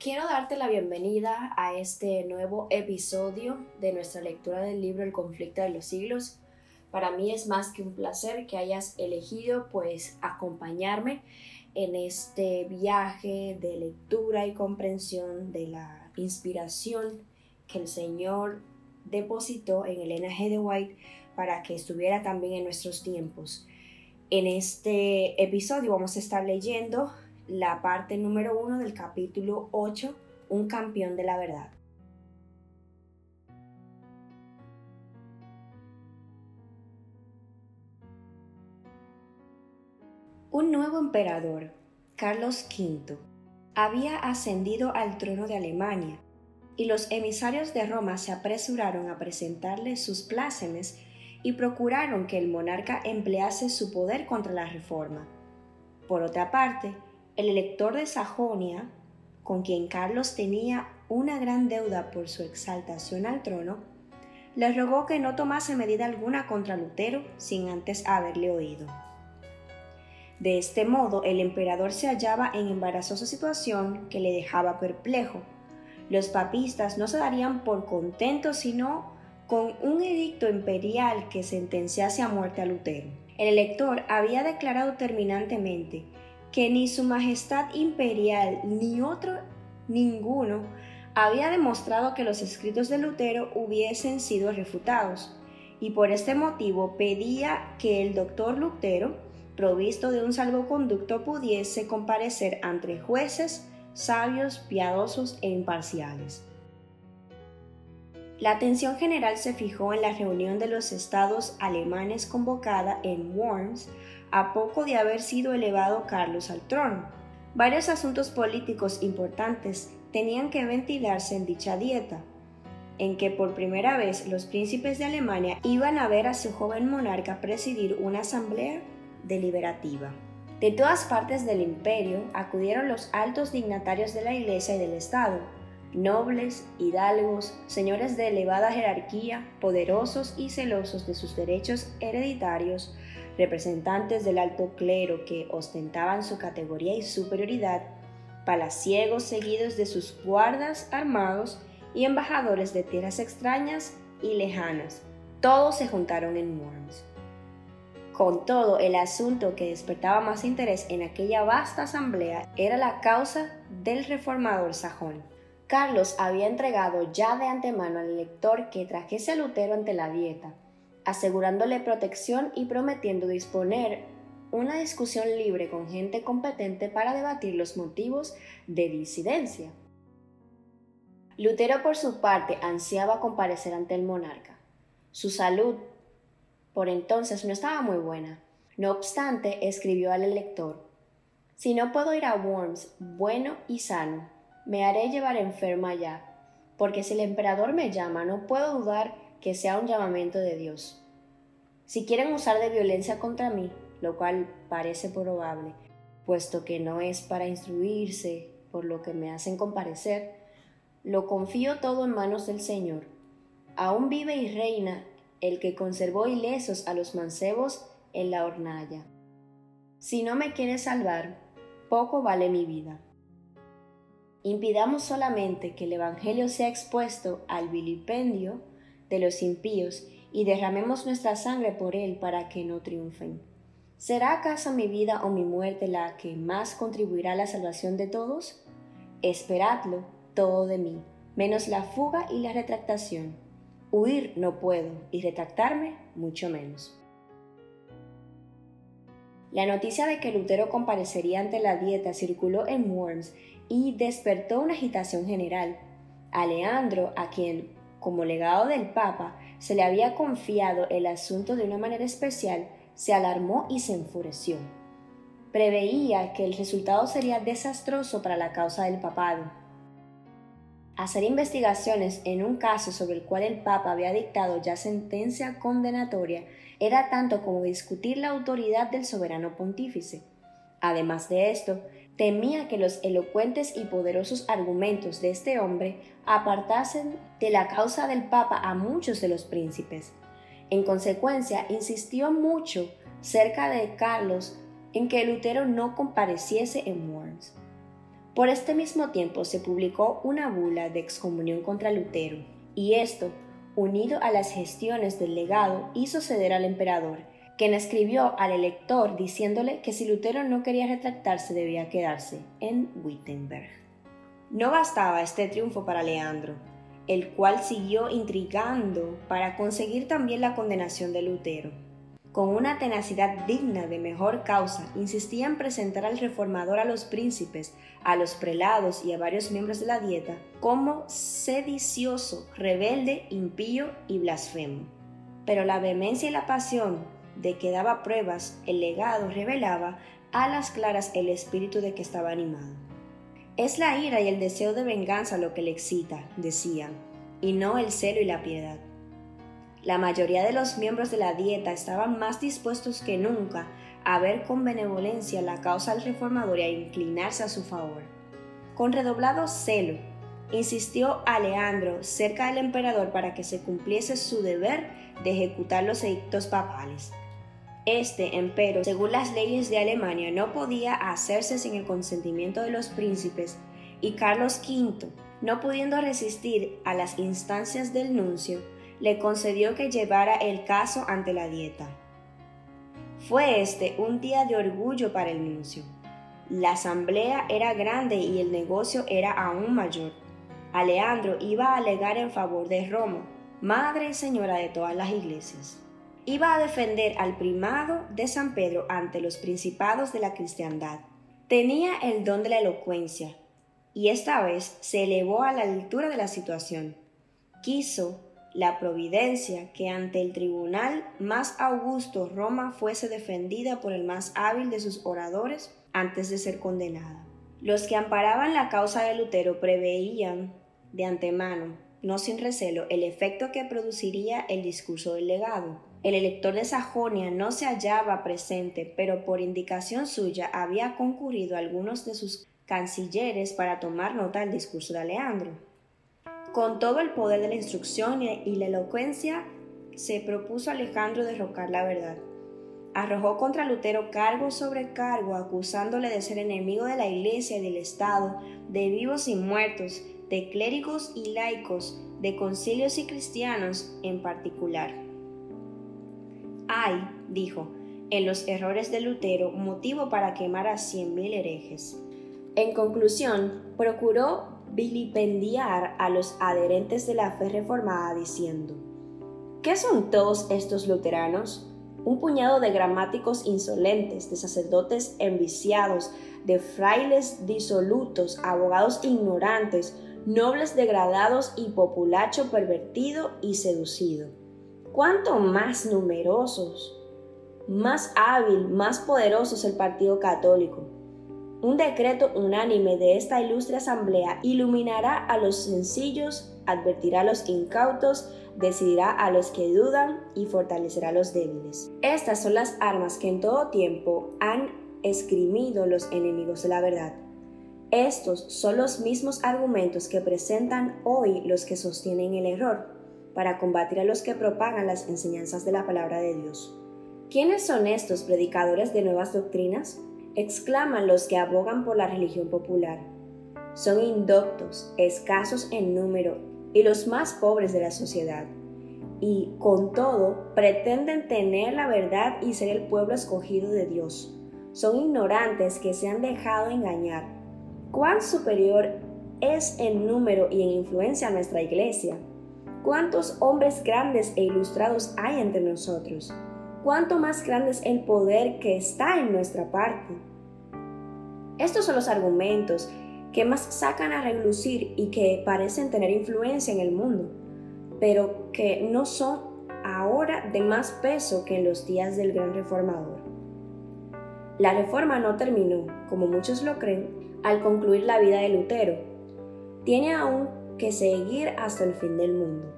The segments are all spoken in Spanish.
Quiero darte la bienvenida a este nuevo episodio de nuestra lectura del libro El conflicto de los siglos. Para mí es más que un placer que hayas elegido pues acompañarme en este viaje de lectura y comprensión de la inspiración que el Señor depositó en Elena G. White para que estuviera también en nuestros tiempos. En este episodio vamos a estar leyendo la parte número uno del capítulo 8, Un campeón de la verdad. Un nuevo emperador, Carlos V, había ascendido al trono de Alemania y los emisarios de Roma se apresuraron a presentarle sus plácemes y procuraron que el monarca emplease su poder contra la reforma. Por otra parte, el elector de Sajonia, con quien Carlos tenía una gran deuda por su exaltación al trono, le rogó que no tomase medida alguna contra Lutero sin antes haberle oído. De este modo, el emperador se hallaba en embarazosa situación que le dejaba perplejo. Los papistas no se darían por contentos sino con un edicto imperial que sentenciase a muerte a Lutero. El elector había declarado terminantemente que ni su majestad imperial ni otro ninguno había demostrado que los escritos de Lutero hubiesen sido refutados, y por este motivo pedía que el doctor Lutero, provisto de un salvoconducto, pudiese comparecer ante jueces sabios, piadosos e imparciales. La atención general se fijó en la reunión de los estados alemanes convocada en Worms a poco de haber sido elevado Carlos al trono. Varios asuntos políticos importantes tenían que ventilarse en dicha dieta, en que por primera vez los príncipes de Alemania iban a ver a su joven monarca presidir una asamblea deliberativa. De todas partes del imperio acudieron los altos dignatarios de la Iglesia y del Estado, nobles, hidalgos, señores de elevada jerarquía, poderosos y celosos de sus derechos hereditarios, representantes del alto clero que ostentaban su categoría y superioridad, palaciegos seguidos de sus guardas armados y embajadores de tierras extrañas y lejanas. Todos se juntaron en Worms. Con todo, el asunto que despertaba más interés en aquella vasta asamblea era la causa del reformador sajón. Carlos había entregado ya de antemano al elector que trajese a Lutero ante la dieta, asegurándole protección y prometiendo disponer una discusión libre con gente competente para debatir los motivos de disidencia. Lutero por su parte ansiaba comparecer ante el monarca. Su salud por entonces no estaba muy buena. No obstante, escribió al elector, Si no puedo ir a Worms bueno y sano, me haré llevar enferma allá, porque si el emperador me llama, no puedo dudar que sea un llamamiento de Dios. Si quieren usar de violencia contra mí, lo cual parece probable, puesto que no es para instruirse por lo que me hacen comparecer, lo confío todo en manos del Señor. Aún vive y reina el que conservó ilesos a los mancebos en la hornalla. Si no me quiere salvar, poco vale mi vida. Impidamos solamente que el Evangelio sea expuesto al vilipendio de los impíos y derramemos nuestra sangre por él para que no triunfen. ¿Será acaso mi vida o mi muerte la que más contribuirá a la salvación de todos? Esperadlo todo de mí, menos la fuga y la retractación. Huir no puedo y retractarme mucho menos. La noticia de que Lutero comparecería ante la dieta circuló en Worms y despertó una agitación general. A Leandro, a quien como legado del Papa, se le había confiado el asunto de una manera especial, se alarmó y se enfureció. Preveía que el resultado sería desastroso para la causa del papado. Hacer investigaciones en un caso sobre el cual el Papa había dictado ya sentencia condenatoria era tanto como discutir la autoridad del soberano pontífice. Además de esto, temía que los elocuentes y poderosos argumentos de este hombre apartasen de la causa del Papa a muchos de los príncipes. En consecuencia, insistió mucho cerca de Carlos en que Lutero no compareciese en Worms. Por este mismo tiempo se publicó una bula de excomunión contra Lutero, y esto, unido a las gestiones del legado, hizo ceder al emperador, quien escribió al elector diciéndole que si Lutero no quería retractarse debía quedarse en Wittenberg. No bastaba este triunfo para Leandro, el cual siguió intrigando para conseguir también la condenación de Lutero. Con una tenacidad digna de mejor causa, insistía en presentar al reformador a los príncipes, a los prelados y a varios miembros de la dieta como sedicioso, rebelde, impío y blasfemo. Pero la vehemencia y la pasión de que daba pruebas el legado revelaba a las claras el espíritu de que estaba animado. Es la ira y el deseo de venganza lo que le excita, decían, y no el celo y la piedad. La mayoría de los miembros de la dieta estaban más dispuestos que nunca a ver con benevolencia la causa del reformador y a inclinarse a su favor. Con redoblado celo, insistió a Leandro cerca del emperador para que se cumpliese su deber de ejecutar los edictos papales. Este, empero, según las leyes de Alemania, no podía hacerse sin el consentimiento de los príncipes, y Carlos V, no pudiendo resistir a las instancias del nuncio, le concedió que llevara el caso ante la dieta. Fue este un día de orgullo para el nuncio. La asamblea era grande y el negocio era aún mayor. Aleandro iba a alegar en favor de Roma, madre y señora de todas las iglesias. Iba a defender al primado de San Pedro ante los principados de la cristiandad. Tenía el don de la elocuencia, y esta vez se elevó a la altura de la situación. Quiso la providencia que ante el tribunal más augusto Roma fuese defendida por el más hábil de sus oradores antes de ser condenada. Los que amparaban la causa de Lutero preveían de antemano, no sin recelo, el efecto que produciría el discurso del legado. El elector de Sajonia no se hallaba presente, pero por indicación suya había concurrido algunos de sus cancilleres para tomar nota del discurso de Alejandro. Con todo el poder de la instrucción y la elocuencia, se propuso Alejandro derrocar la verdad. Arrojó contra Lutero cargo sobre cargo, acusándole de ser enemigo de la Iglesia y del Estado, de vivos y muertos, de clérigos y laicos, de concilios y cristianos en particular. Hay, dijo, en los errores de Lutero motivo para quemar a cien mil herejes. En conclusión, procuró vilipendiar a los adherentes de la fe reformada diciendo, ¿qué son todos estos luteranos? Un puñado de gramáticos insolentes, de sacerdotes enviciados, de frailes disolutos, abogados ignorantes, nobles degradados y populacho pervertido y seducido. ¿Cuánto más numerosos, más hábil, más poderosos el partido católico? Un decreto unánime de esta ilustre asamblea iluminará a los sencillos, advertirá a los incautos, decidirá a los que dudan y fortalecerá a los débiles. Estas son las armas que en todo tiempo han esgrimido los enemigos de la verdad. Estos son los mismos argumentos que presentan hoy los que sostienen el error, para combatir a los que propagan las enseñanzas de la palabra de Dios. ¿Quiénes son estos predicadores de nuevas doctrinas? exclaman los que abogan por la religión popular. Son indoctos, escasos en número y los más pobres de la sociedad. Y, con todo, pretenden tener la verdad y ser el pueblo escogido de Dios. Son ignorantes que se han dejado engañar. ¿Cuán superior es en número y en influencia nuestra iglesia? ¿Cuántos hombres grandes e ilustrados hay entre nosotros? ¿Cuánto más grande es el poder que está en nuestra parte? Estos son los argumentos que más sacan a relucir y que parecen tener influencia en el mundo, pero que no son ahora de más peso que en los días del gran reformador. La reforma no terminó, como muchos lo creen, al concluir la vida de Lutero. Tiene aún que seguir hasta el fin del mundo.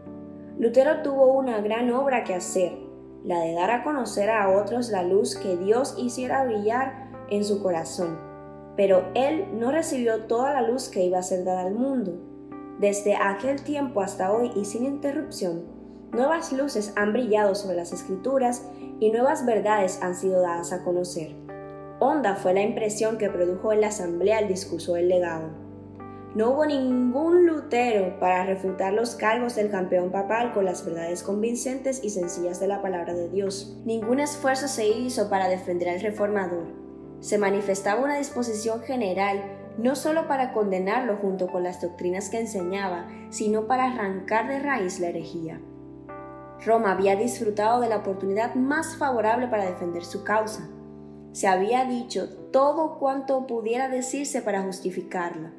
Lutero tuvo una gran obra que hacer, la de dar a conocer a otros la luz que Dios hiciera brillar en su corazón pero él no recibió toda la luz que iba a ser dada al mundo. Desde aquel tiempo hasta hoy y sin interrupción, nuevas luces han brillado sobre las escrituras y nuevas verdades han sido dadas a conocer. Honda fue la impresión que produjo en la asamblea el discurso del legado. No hubo ningún Lutero para refutar los cargos del campeón papal con las verdades convincentes y sencillas de la palabra de Dios. Ningún esfuerzo se hizo para defender al reformador. Se manifestaba una disposición general no solo para condenarlo junto con las doctrinas que enseñaba, sino para arrancar de raíz la herejía. Roma había disfrutado de la oportunidad más favorable para defender su causa se había dicho todo cuanto pudiera decirse para justificarla,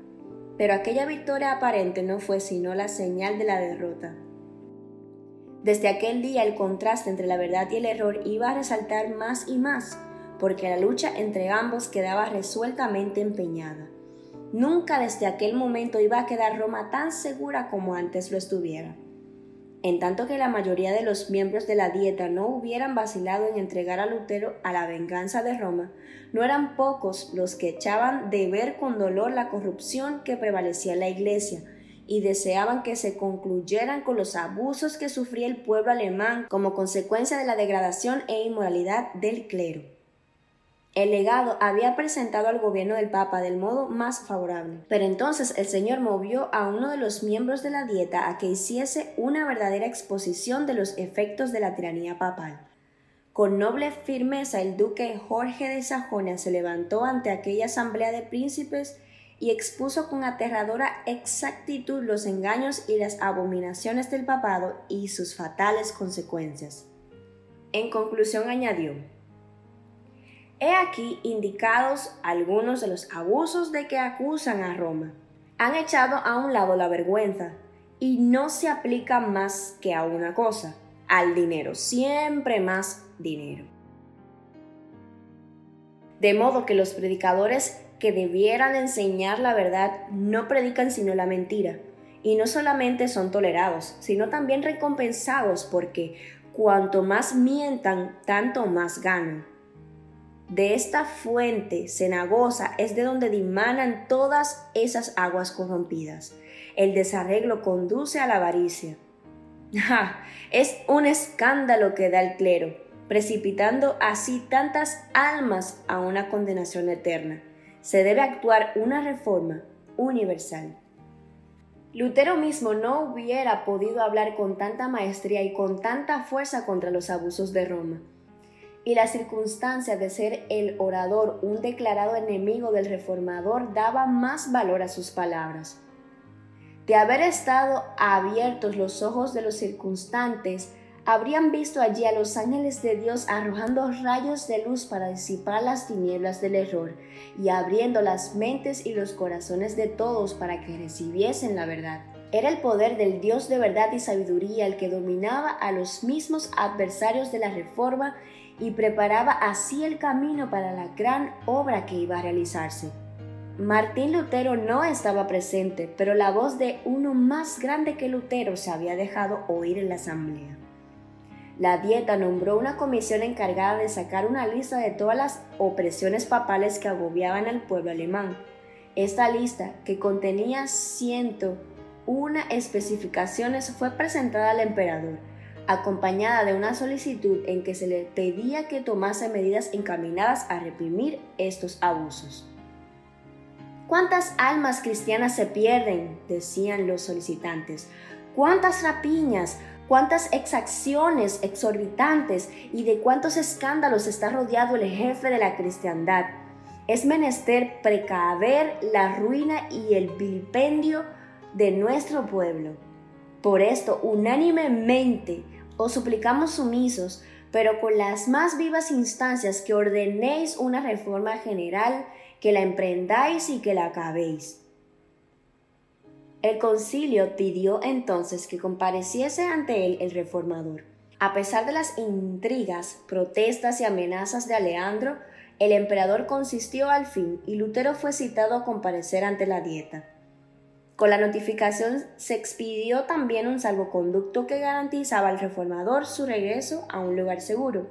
pero aquella victoria aparente no fue sino la señal de la derrota. Desde aquel día el contraste entre la verdad y el error iba a resaltar más y más, porque la lucha entre ambos quedaba resueltamente empeñada. Nunca desde aquel momento iba a quedar Roma tan segura como antes lo estuviera. En tanto que la mayoría de los miembros de la dieta no hubieran vacilado en entregar a Lutero a la venganza de Roma, no eran pocos los que echaban de ver con dolor la corrupción que prevalecía en la Iglesia y deseaban que se concluyeran con los abusos que sufría el pueblo alemán como consecuencia de la degradación e inmoralidad del clero. El legado había presentado al gobierno del Papa del modo más favorable, pero entonces el Señor movió a uno de los miembros de la dieta a que hiciese una verdadera exposición de los efectos de la tiranía papal. Con noble firmeza el duque Jorge de Sajonia se levantó ante aquella asamblea de príncipes y expuso con aterradora exactitud los engaños y las abominaciones del papado y sus fatales consecuencias. En conclusión añadió, He aquí indicados algunos de los abusos de que acusan a Roma. Han echado a un lado la vergüenza y no se aplica más que a una cosa, al dinero, siempre más dinero. De modo que los predicadores que debieran enseñar la verdad no predican sino la mentira, y no solamente son tolerados, sino también recompensados porque cuanto más mientan, tanto más ganan. De esta fuente cenagosa es de donde dimanan todas esas aguas corrompidas. El desarreglo conduce a la avaricia. Es un escándalo que da el clero, precipitando así tantas almas a una condenación eterna. Se debe actuar una reforma universal. Lutero mismo no hubiera podido hablar con tanta maestría y con tanta fuerza contra los abusos de Roma y la circunstancia de ser el orador un declarado enemigo del reformador daba más valor a sus palabras. De haber estado abiertos los ojos de los circunstantes, habrían visto allí a los ángeles de Dios arrojando rayos de luz para disipar las tinieblas del error y abriendo las mentes y los corazones de todos para que recibiesen la verdad. Era el poder del Dios de verdad y sabiduría el que dominaba a los mismos adversarios de la reforma y preparaba así el camino para la gran obra que iba a realizarse. Martín Lutero no estaba presente, pero la voz de uno más grande que Lutero se había dejado oír en la asamblea. La Dieta nombró una comisión encargada de sacar una lista de todas las opresiones papales que agobiaban al pueblo alemán. Esta lista, que contenía ciento una especificaciones, fue presentada al emperador, acompañada de una solicitud en que se le pedía que tomase medidas encaminadas a reprimir estos abusos. ¿Cuántas almas cristianas se pierden? decían los solicitantes. ¿Cuántas rapiñas? ¿Cuántas exacciones exorbitantes? ¿Y de cuántos escándalos está rodeado el jefe de la cristiandad? Es menester precaver la ruina y el vilipendio de nuestro pueblo. Por esto, unánimemente, os suplicamos sumisos, pero con las más vivas instancias que ordenéis una reforma general, que la emprendáis y que la acabéis. El concilio pidió entonces que compareciese ante él el reformador. A pesar de las intrigas, protestas y amenazas de Alejandro, el emperador consistió al fin y Lutero fue citado a comparecer ante la dieta. Con la notificación se expidió también un salvoconducto que garantizaba al reformador su regreso a un lugar seguro.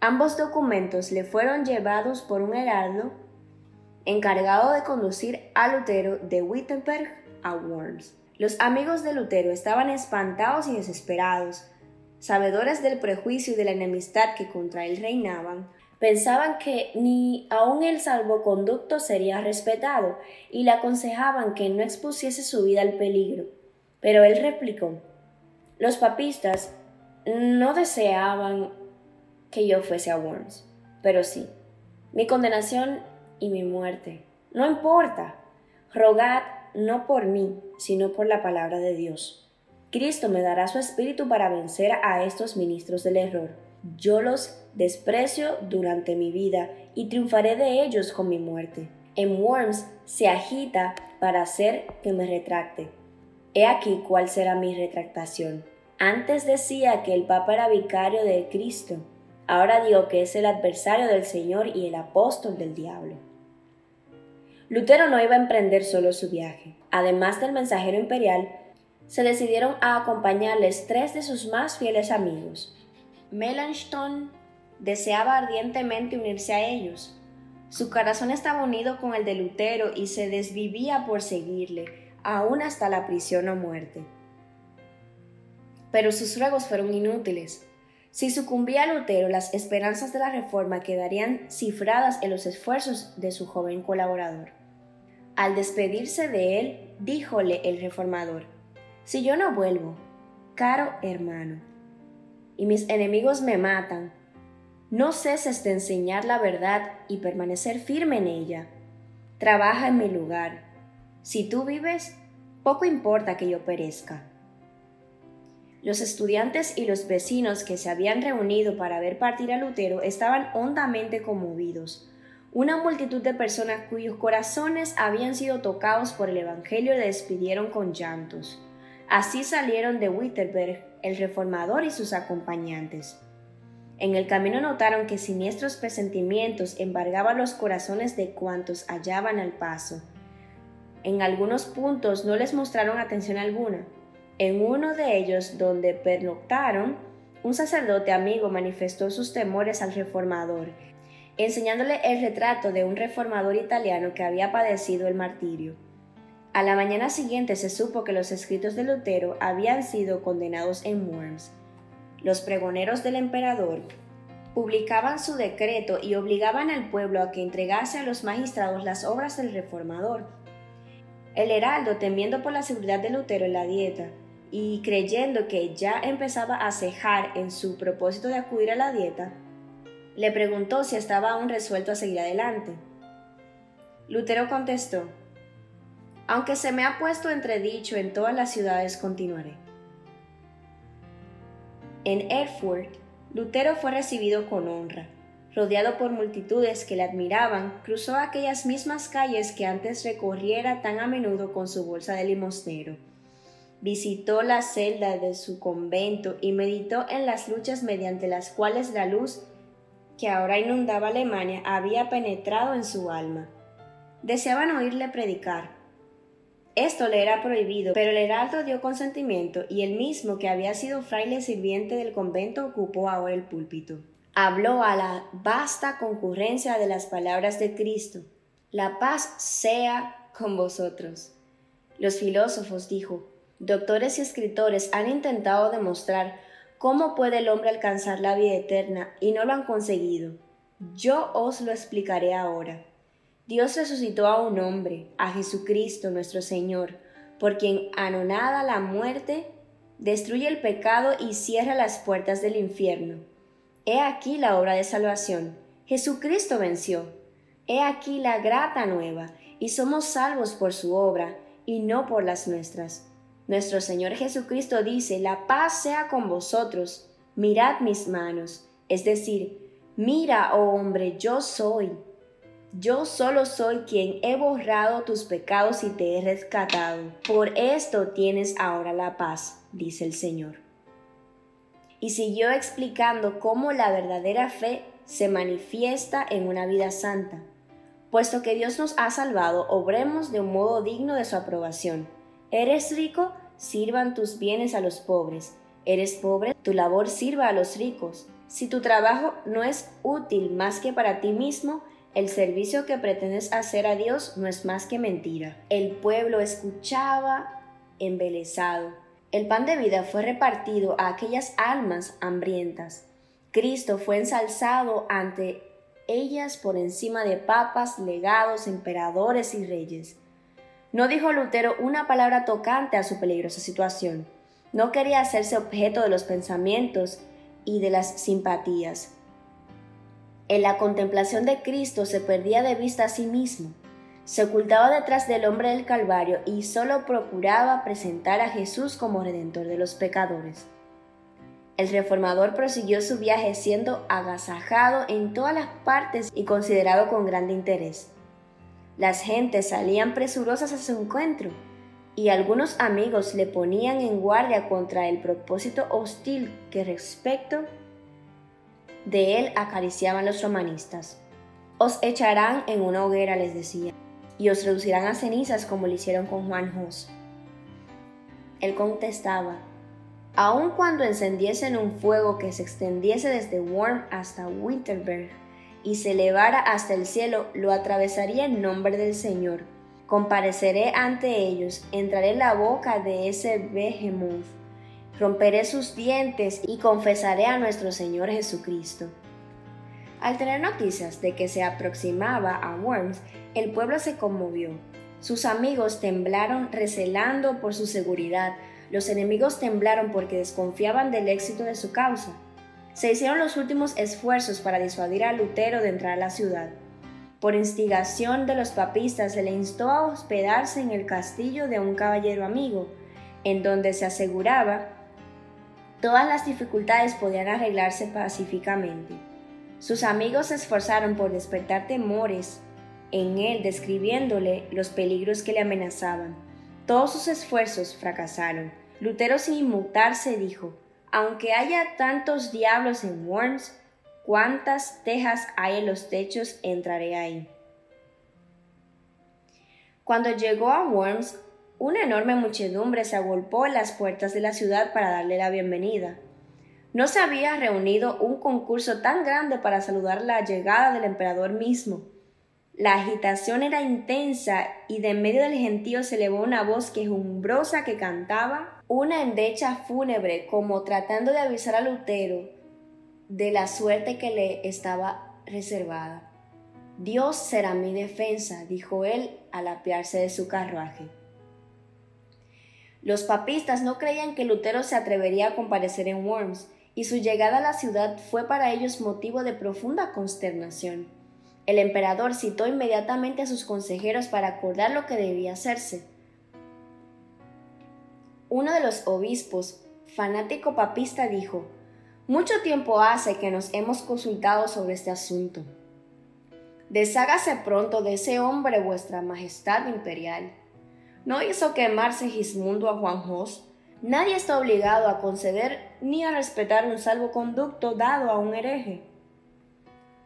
Ambos documentos le fueron llevados por un heraldo encargado de conducir a Lutero de Wittenberg a Worms. Los amigos de Lutero estaban espantados y desesperados, sabedores del prejuicio y de la enemistad que contra él reinaban, pensaban que ni aun el salvoconducto sería respetado y le aconsejaban que no expusiese su vida al peligro. Pero él replicó, los papistas no deseaban que yo fuese a Worms, pero sí, mi condenación y mi muerte. No importa, rogad no por mí, sino por la palabra de Dios. Cristo me dará su espíritu para vencer a estos ministros del error. Yo los desprecio durante mi vida y triunfaré de ellos con mi muerte. En Worms se agita para hacer que me retracte. He aquí cuál será mi retractación. Antes decía que el Papa era vicario de Cristo. Ahora digo que es el adversario del Señor y el apóstol del diablo. Lutero no iba a emprender solo su viaje. Además del mensajero imperial, se decidieron a acompañarles tres de sus más fieles amigos. Melanchthon deseaba ardientemente unirse a ellos. Su corazón estaba unido con el de Lutero y se desvivía por seguirle, aún hasta la prisión o muerte. Pero sus ruegos fueron inútiles. Si sucumbía Lutero, las esperanzas de la reforma quedarían cifradas en los esfuerzos de su joven colaborador. Al despedirse de él, díjole el reformador, Si yo no vuelvo, caro hermano, y mis enemigos me matan, no ceses de enseñar la verdad y permanecer firme en ella. Trabaja en mi lugar. Si tú vives, poco importa que yo perezca. Los estudiantes y los vecinos que se habían reunido para ver partir a Lutero estaban hondamente conmovidos una multitud de personas cuyos corazones habían sido tocados por el Evangelio le despidieron con llantos. Así salieron de Wittenberg el reformador y sus acompañantes. En el camino notaron que siniestros presentimientos embargaban los corazones de cuantos hallaban al paso. En algunos puntos no les mostraron atención alguna. En uno de ellos, donde pernoctaron, un sacerdote amigo manifestó sus temores al reformador enseñándole el retrato de un reformador italiano que había padecido el martirio. A la mañana siguiente se supo que los escritos de Lutero habían sido condenados en Worms. Los pregoneros del emperador publicaban su decreto y obligaban al pueblo a que entregase a los magistrados las obras del reformador. El heraldo, temiendo por la seguridad de Lutero en la dieta y creyendo que ya empezaba a cejar en su propósito de acudir a la dieta, le preguntó si estaba aún resuelto a seguir adelante. Lutero contestó, Aunque se me ha puesto entredicho en todas las ciudades, continuaré. En Erfurt, Lutero fue recibido con honra. Rodeado por multitudes que le admiraban, cruzó aquellas mismas calles que antes recorriera tan a menudo con su bolsa de limosnero. Visitó la celda de su convento y meditó en las luchas mediante las cuales la luz que ahora inundaba Alemania había penetrado en su alma. Deseaban oírle predicar. Esto le era prohibido, pero el heraldo dio consentimiento y el mismo que había sido fraile sirviente del convento ocupó ahora el púlpito. Habló a la vasta concurrencia de las palabras de Cristo. La paz sea con vosotros. Los filósofos, dijo, doctores y escritores han intentado demostrar ¿Cómo puede el hombre alcanzar la vida eterna y no lo han conseguido? Yo os lo explicaré ahora. Dios resucitó a un hombre, a Jesucristo nuestro Señor, por quien anonada la muerte, destruye el pecado y cierra las puertas del infierno. He aquí la obra de salvación. Jesucristo venció. He aquí la grata nueva, y somos salvos por su obra, y no por las nuestras. Nuestro Señor Jesucristo dice, la paz sea con vosotros, mirad mis manos, es decir, mira, oh hombre, yo soy. Yo solo soy quien he borrado tus pecados y te he rescatado. Por esto tienes ahora la paz, dice el Señor. Y siguió explicando cómo la verdadera fe se manifiesta en una vida santa. Puesto que Dios nos ha salvado, obremos de un modo digno de su aprobación Eres rico, sirvan tus bienes a los pobres. Eres pobre, tu labor sirva a los ricos. Si tu trabajo no es útil más que para ti mismo, el servicio que pretendes hacer a Dios no es más que mentira. El pueblo escuchaba embelesado. El pan de vida fue repartido a aquellas almas hambrientas. Cristo fue ensalzado ante ellas por encima de papas, legados, emperadores y reyes. No dijo Lutero una palabra tocante a su peligrosa situación. No quería hacerse objeto de los pensamientos y de las simpatías. En la contemplación de Cristo se perdía de vista a sí mismo, se ocultaba detrás del hombre del Calvario y solo procuraba presentar a Jesús como redentor de los pecadores. El reformador prosiguió su viaje siendo agasajado en todas las partes y considerado con grande interés. Las gentes salían presurosas a su encuentro y algunos amigos le ponían en guardia contra el propósito hostil que respecto de él acariciaban los romanistas. Os echarán en una hoguera, les decía, y os reducirán a cenizas como lo hicieron con Juan Jos. Él contestaba, aun cuando encendiesen un fuego que se extendiese desde Worm hasta Winterberg y se elevara hasta el cielo, lo atravesaría en nombre del Señor. Compareceré ante ellos, entraré en la boca de ese behemoth romperé sus dientes y confesaré a nuestro Señor Jesucristo. Al tener noticias de que se aproximaba a Worms, el pueblo se conmovió. Sus amigos temblaron recelando por su seguridad, los enemigos temblaron porque desconfiaban del éxito de su causa. Se hicieron los últimos esfuerzos para disuadir a Lutero de entrar a la ciudad. Por instigación de los papistas se le instó a hospedarse en el castillo de un caballero amigo, en donde se aseguraba todas las dificultades podían arreglarse pacíficamente. Sus amigos se esforzaron por despertar temores en él, describiéndole los peligros que le amenazaban. Todos sus esfuerzos fracasaron. Lutero, sin inmutarse, dijo, aunque haya tantos diablos en Worms, cuántas tejas hay en los techos, entraré ahí. Cuando llegó a Worms, una enorme muchedumbre se agolpó en las puertas de la ciudad para darle la bienvenida. No se había reunido un concurso tan grande para saludar la llegada del emperador mismo. La agitación era intensa y de en medio del gentío se elevó una voz quejumbrosa que cantaba una endecha fúnebre como tratando de avisar a Lutero de la suerte que le estaba reservada. Dios será mi defensa, dijo él al apiarse de su carruaje. Los papistas no creían que Lutero se atrevería a comparecer en Worms, y su llegada a la ciudad fue para ellos motivo de profunda consternación. El emperador citó inmediatamente a sus consejeros para acordar lo que debía hacerse. Uno de los obispos, fanático papista, dijo, Mucho tiempo hace que nos hemos consultado sobre este asunto. Deshágase pronto de ese hombre vuestra Majestad Imperial no hizo quemar Segismundo a Juan Jos. Nadie está obligado a conceder ni a respetar un salvoconducto dado a un hereje.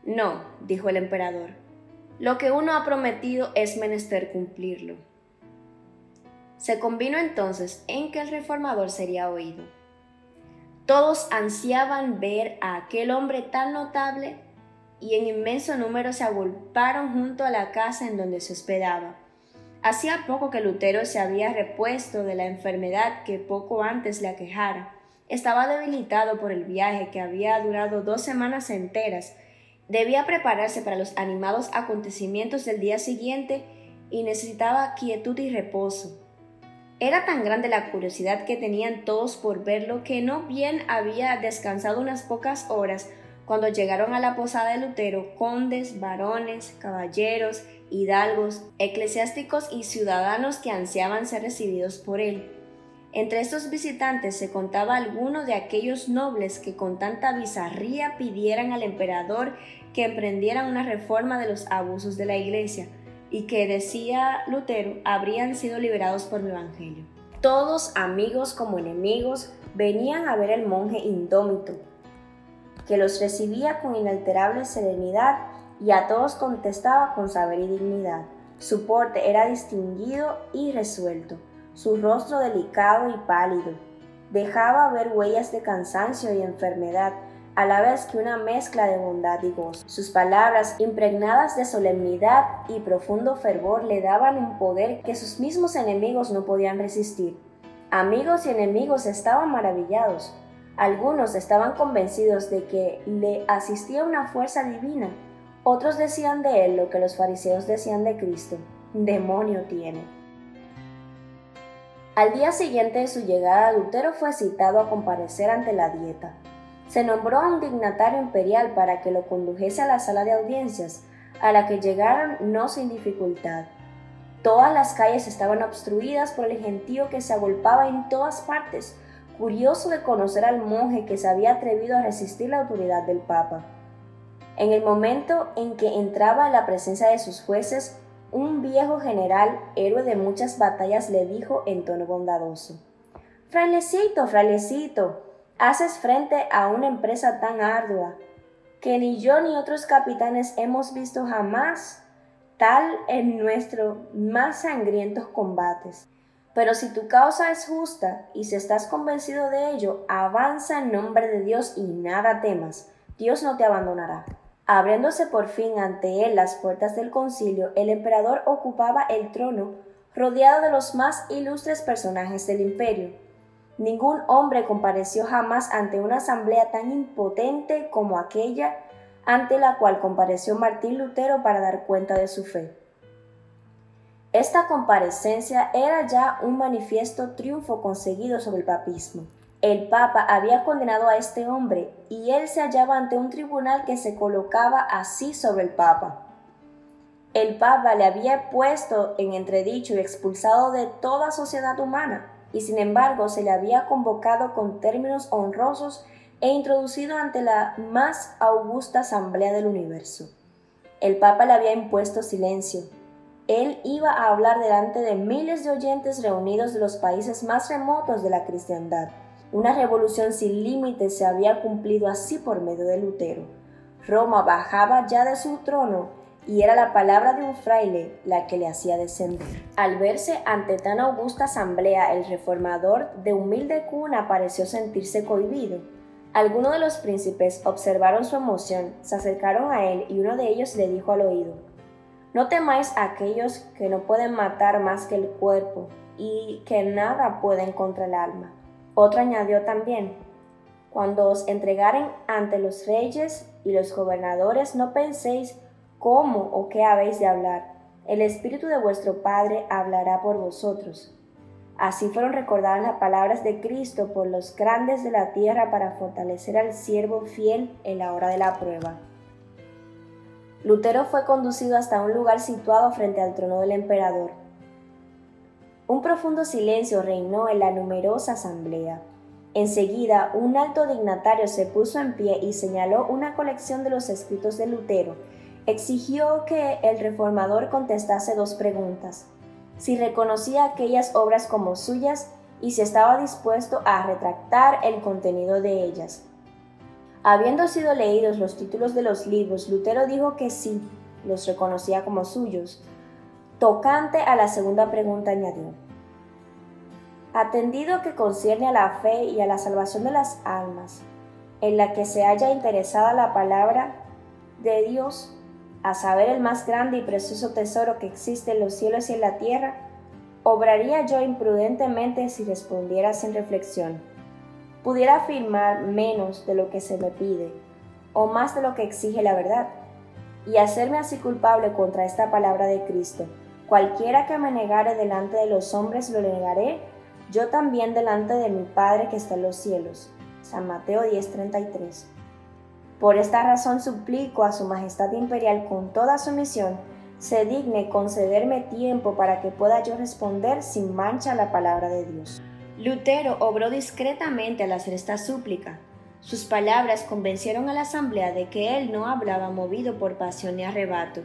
No, dijo el emperador, lo que uno ha prometido es menester cumplirlo. Se convino entonces en que el reformador sería oído. Todos ansiaban ver a aquel hombre tan notable y en inmenso número se agolparon junto a la casa en donde se hospedaba Hacía poco que Lutero se había repuesto de la enfermedad que poco antes le aquejara. Estaba debilitado por el viaje que había durado dos semanas enteras. Debía prepararse para los animados acontecimientos del día siguiente y necesitaba quietud y reposo. Era tan grande la curiosidad que tenían todos por verlo que no bien había descansado unas pocas horas cuando llegaron a la posada de Lutero condes, varones, caballeros, hidalgos, eclesiásticos y ciudadanos que ansiaban ser recibidos por él. Entre estos visitantes se contaba alguno de aquellos nobles que con tanta bizarría pidieran al emperador que emprendieran una reforma de los abusos de la iglesia, y que, decía Lutero, habrían sido liberados por el Evangelio. Todos, amigos como enemigos, venían a ver al monje indómito, que los recibía con inalterable serenidad y a todos contestaba con saber y dignidad. Su porte era distinguido y resuelto, su rostro delicado y pálido. Dejaba ver huellas de cansancio y enfermedad, a la vez que una mezcla de bondad y gozo. Sus palabras, impregnadas de solemnidad y profundo fervor, le daban un poder que sus mismos enemigos no podían resistir. Amigos y enemigos estaban maravillados. Algunos estaban convencidos de que le asistía una fuerza divina, Otros decían de él lo que los fariseos decían de Cristo, demonio tiene. Al día siguiente de su llegada, Lutero fue citado a comparecer ante la dieta. Se nombró a un dignatario imperial para que lo condujese a la sala de audiencias, a la que llegaron no sin dificultad. Todas las calles estaban obstruidas por el gentío que se agolpaba en todas partes, curioso de conocer al monje que se había atrevido a resistir la autoridad del Papa. En el momento en que entraba en la presencia de sus jueces, un viejo general, héroe de muchas batallas, le dijo en tono bondadoso, Frailecito, frailecito, haces frente a una empresa tan ardua, que ni yo ni otros capitanes hemos visto jamás tal en nuestros más sangrientos combates. Pero si tu causa es justa y si estás convencido de ello, avanza en nombre de Dios y nada temas. Dios no te abandonará. Abriéndose por fin ante él las puertas del concilio, el emperador ocupaba el trono rodeado de los más ilustres personajes del imperio. Ningún hombre compareció jamás ante una asamblea tan impotente como aquella ante la cual compareció Martín Lutero para dar cuenta de su fe. Esta comparecencia era ya un manifiesto triunfo conseguido sobre el papismo. El Papa había condenado a este hombre y él se hallaba ante un tribunal que se colocaba así sobre el Papa. El Papa le había puesto en entredicho y expulsado de toda sociedad humana, y sin embargo se le había convocado con términos honrosos e introducido ante la más augusta asamblea del universo. El Papa le había impuesto silencio. Él iba a hablar delante de miles de oyentes reunidos de los países más remotos de la cristiandad. Una revolución sin límites se había cumplido así por medio de Lutero. Roma bajaba ya de su trono y era la palabra de un fraile la que le hacía descender. Al verse ante tan augusta asamblea, el reformador de humilde cuna pareció sentirse cohibido algunos de los príncipes observaron su emoción, se acercaron a él y uno de ellos le dijo al oído, No temáis aquellos que no pueden matar más que el cuerpo y que nada pueden contra el alma. Otro añadió también, Cuando os entregaren ante los reyes y los gobernadores, no penséis cómo o qué habéis de hablar. El Espíritu de vuestro Padre hablará por vosotros Así fueron recordadas las palabras de Cristo por los grandes de la tierra para fortalecer al siervo fiel en la hora de la prueba. Lutero fue conducido hasta un lugar situado frente al trono del emperador. Un profundo silencio reinó en la numerosa asamblea. Enseguida, un alto dignatario se puso en pie y señaló una colección de los escritos de Lutero. Exigió que el reformador contestase dos preguntas si reconocía aquellas obras como suyas y si estaba dispuesto a retractar el contenido de ellas. Habiendo sido leídos los títulos de los libros, Lutero dijo que sí, los reconocía como suyos. Tocante a la segunda pregunta añadió, atendido que concierne a la fe y a la salvación de las almas, en la que se haya interesada la palabra de Dios, a saber el más grande y precioso tesoro que existe en los cielos y en la tierra, obraría yo imprudentemente si respondiera sin reflexión. Pudiera afirmar menos de lo que se me pide, o más de lo que exige la verdad, y hacerme así culpable contra esta palabra de Cristo. Cualquiera que me negare delante de los hombres lo negaré, yo también delante de mi Padre que está en los cielos. San Mateo 10:33 por esta razón suplico a Su Majestad Imperial con toda sumisión, se digne concederme tiempo para que pueda yo responder sin mancha a la palabra de Dios. Lutero obró discretamente al hacer esta súplica. Sus palabras convencieron a la asamblea de que él no hablaba movido por pasión ni arrebato.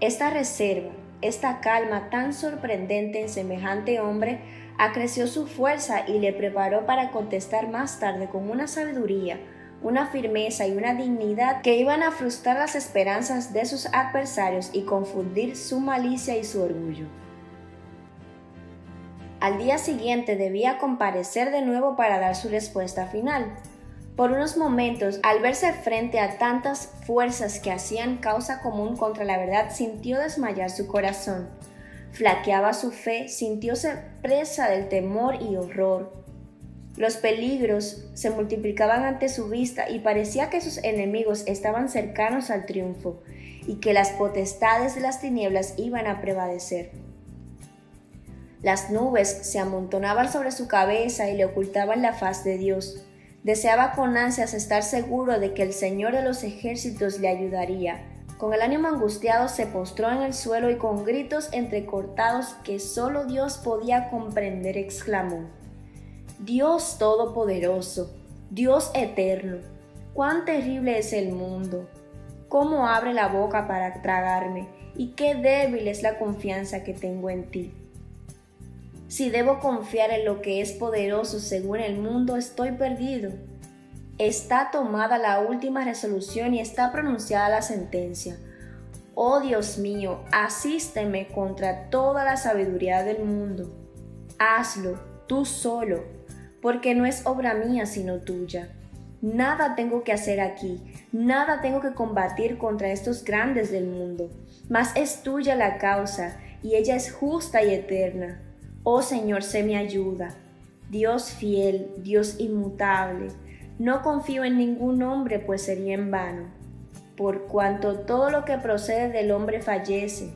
Esta reserva, esta calma tan sorprendente en semejante hombre, acreció su fuerza y le preparó para contestar más tarde con una sabiduría, una firmeza y una dignidad que iban a frustrar las esperanzas de sus adversarios y confundir su malicia y su orgullo. Al día siguiente debía comparecer de nuevo para dar su respuesta final. Por unos momentos, al verse frente a tantas fuerzas que hacían causa común contra la verdad, sintió desmayar su corazón. Flaqueaba su fe, sintióse presa del temor y horror, los peligros se multiplicaban ante su vista y parecía que sus enemigos estaban cercanos al triunfo. y que las potestades de las tinieblas iban a prevalecer. Las nubes se amontonaban sobre su cabeza y le ocultaban la faz de Dios. Deseaba con ansias estar seguro de que el Señor de los ejércitos le ayudaría. Con el ánimo angustiado se postró en el suelo y con gritos entrecortados que solo Dios podía comprender exclamó, Dios Todopoderoso, Dios Eterno, cuán terrible es el mundo, cómo abre la boca para tragarme y qué débil es la confianza que tengo en ti. Si debo confiar en lo que es poderoso según el mundo, estoy perdido. Está tomada la última resolución y está pronunciada la sentencia. Oh Dios mío, asísteme contra toda la sabiduría del mundo. Hazlo, tú solo, porque no es obra mía sino tuya. Nada tengo que hacer aquí, nada tengo que combatir contra estos grandes del mundo, mas es tuya la causa, y ella es justa y eterna. Oh Señor, sé mi ayuda. Dios fiel, Dios inmutable, no confío en ningún hombre, pues sería en vano, por cuanto todo lo que procede del hombre fallece.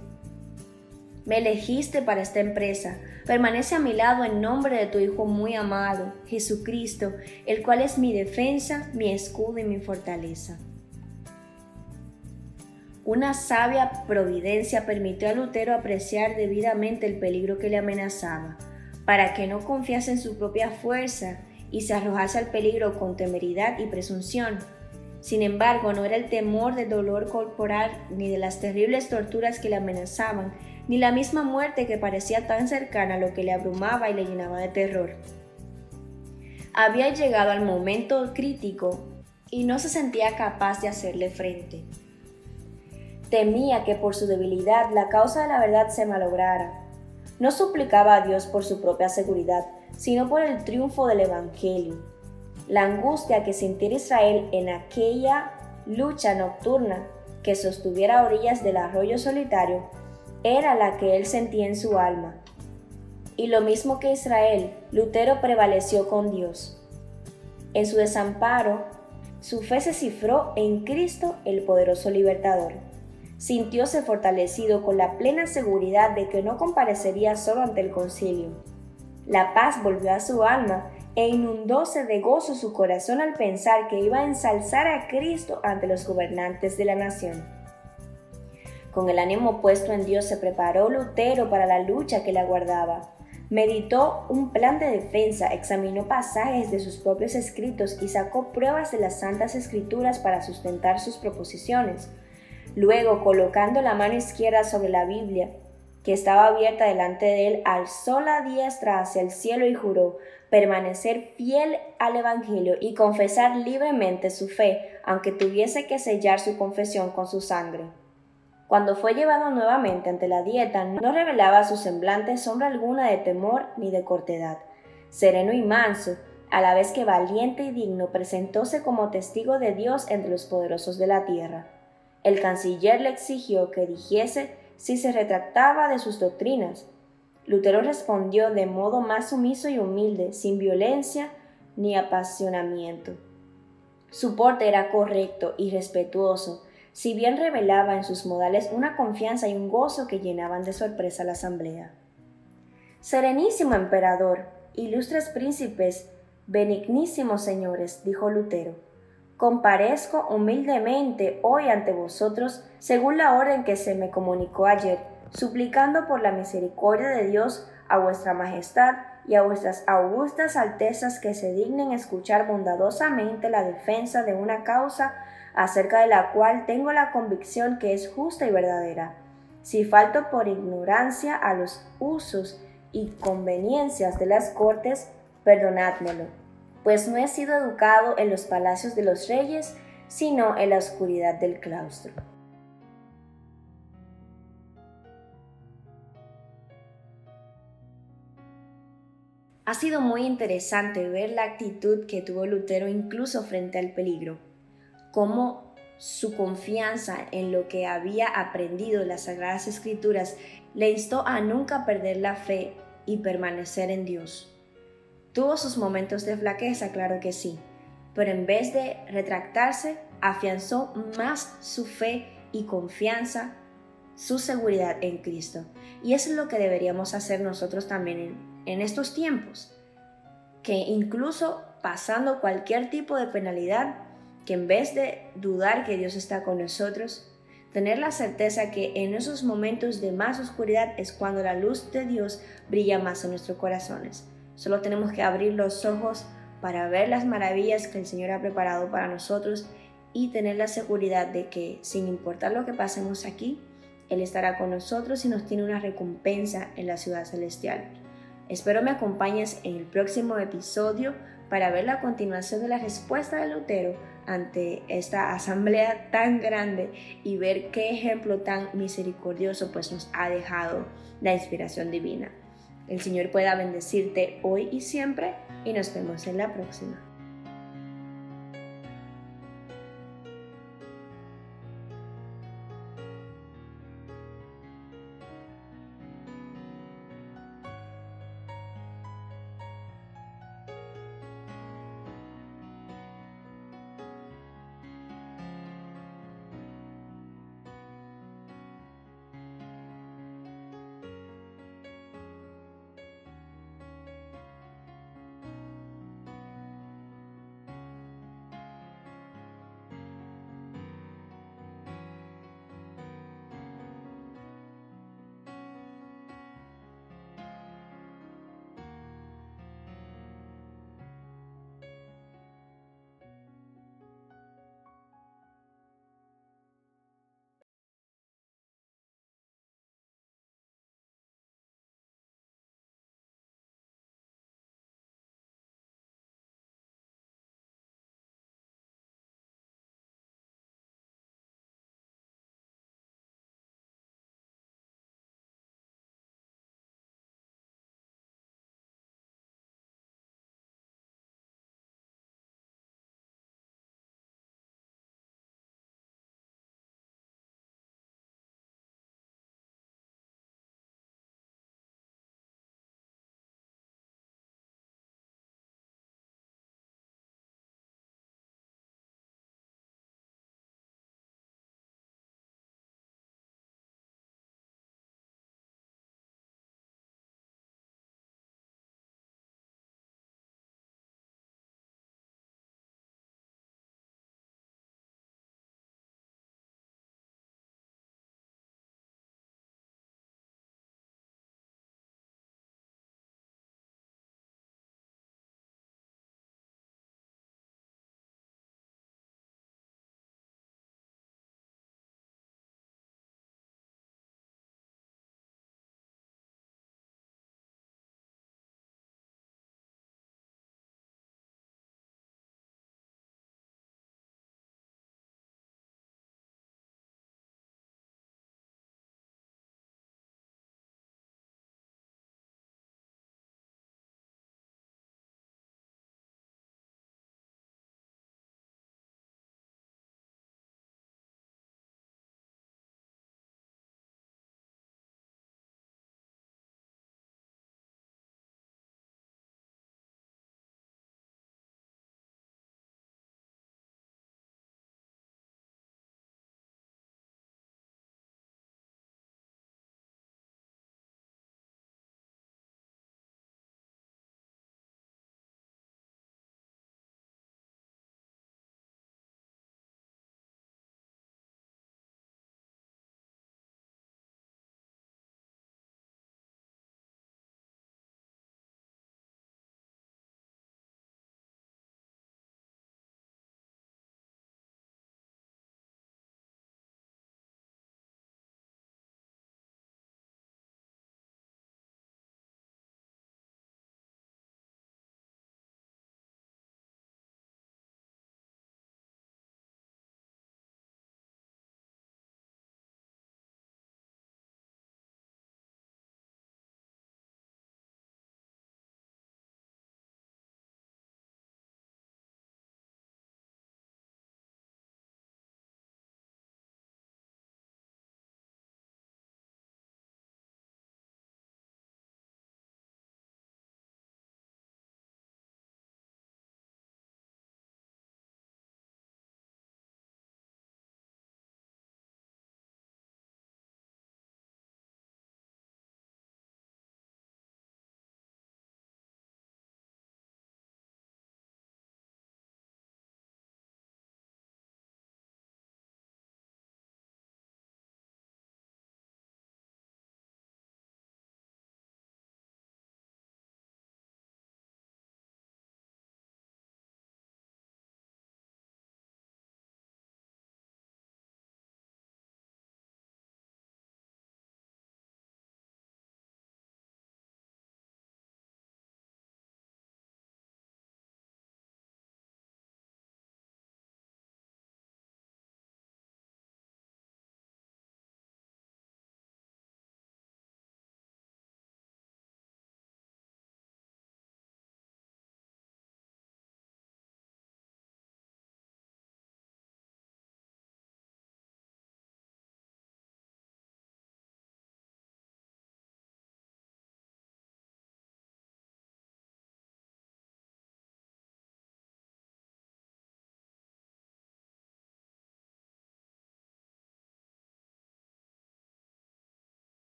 Me elegiste para esta empresa, permanece a mi lado en nombre de tu Hijo muy amado, Jesucristo, el cual es mi defensa, mi escudo y mi fortaleza. Una sabia providencia permitió a Lutero apreciar debidamente el peligro que le amenazaba, para que no confiase en su propia fuerza y se arrojase al peligro con temeridad y presunción. Sin embargo, no era el temor del dolor corporal ni de las terribles torturas que le amenazaban, ni la misma muerte que parecía tan cercana lo que le abrumaba y le llenaba de terror. Había llegado al momento crítico y no se sentía capaz de hacerle frente. Temía que por su debilidad la causa de la verdad se malograra. No suplicaba a Dios por su propia seguridad, sino por el triunfo del Evangelio. La angustia que sintiera Israel en aquella lucha nocturna que sostuviera a orillas del arroyo solitario era la que él sentía en su alma. Y lo mismo que Israel, Lutero prevaleció con Dios. En su desamparo, su fe se cifró en Cristo el poderoso libertador sintióse fortalecido con la plena seguridad de que no comparecería solo ante el concilio. La paz volvió a su alma e inundóse de gozo su corazón al pensar que iba a ensalzar a Cristo ante los gobernantes de la nación. Con el ánimo puesto en Dios se preparó Lutero para la lucha que le aguardaba. Meditó un plan de defensa, examinó pasajes de sus propios escritos y sacó pruebas de las santas escrituras para sustentar sus proposiciones. Luego, colocando la mano izquierda sobre la Biblia, que estaba abierta delante de él, alzó la diestra hacia el cielo y juró permanecer fiel al Evangelio y confesar libremente su fe, aunque tuviese que sellar su confesión con su sangre. Cuando fue llevado nuevamente ante la dieta, no revelaba su semblante sombra alguna de temor ni de cortedad. Sereno y manso, a la vez que valiente y digno, presentóse como testigo de Dios entre los poderosos de la tierra. El canciller le exigió que dijese si se retractaba de sus doctrinas. Lutero respondió de modo más sumiso y humilde, sin violencia ni apasionamiento. Su porte era correcto y respetuoso, si bien revelaba en sus modales una confianza y un gozo que llenaban de sorpresa la asamblea. Serenísimo emperador, ilustres príncipes, benignísimos señores, dijo Lutero, comparezco humildemente hoy ante vosotros según la orden que se me comunicó ayer, suplicando por la misericordia de Dios a vuestra majestad y a vuestras augustas altezas que se dignen escuchar bondadosamente la defensa de una causa acerca de la cual tengo la convicción que es justa y verdadera. Si falto por ignorancia a los usos y conveniencias de las cortes, perdonádmelo pues no he sido educado en los palacios de los reyes, sino en la oscuridad del claustro. Ha sido muy interesante ver la actitud que tuvo Lutero incluso frente al peligro, cómo su confianza en lo que había aprendido en las Sagradas Escrituras le instó a nunca perder la fe y permanecer en Dios. Tuvo sus momentos de flaqueza, claro que sí, pero en vez de retractarse, afianzó más su fe y confianza, su seguridad en Cristo. Y es lo que deberíamos hacer nosotros también en estos tiempos, que incluso pasando cualquier tipo de penalidad, que en vez de dudar que Dios está con nosotros, tener la certeza que en esos momentos de más oscuridad es cuando la luz de Dios brilla más en nuestros corazones. Solo tenemos que abrir los ojos para ver las maravillas que el Señor ha preparado para nosotros y tener la seguridad de que sin importar lo que pasemos aquí, Él estará con nosotros y nos tiene una recompensa en la ciudad celestial. Espero me acompañes en el próximo episodio para ver la continuación de la respuesta de Lutero ante esta asamblea tan grande y ver qué ejemplo tan misericordioso pues nos ha dejado la inspiración divina. El Señor pueda bendecirte hoy y siempre y nos vemos en la próxima.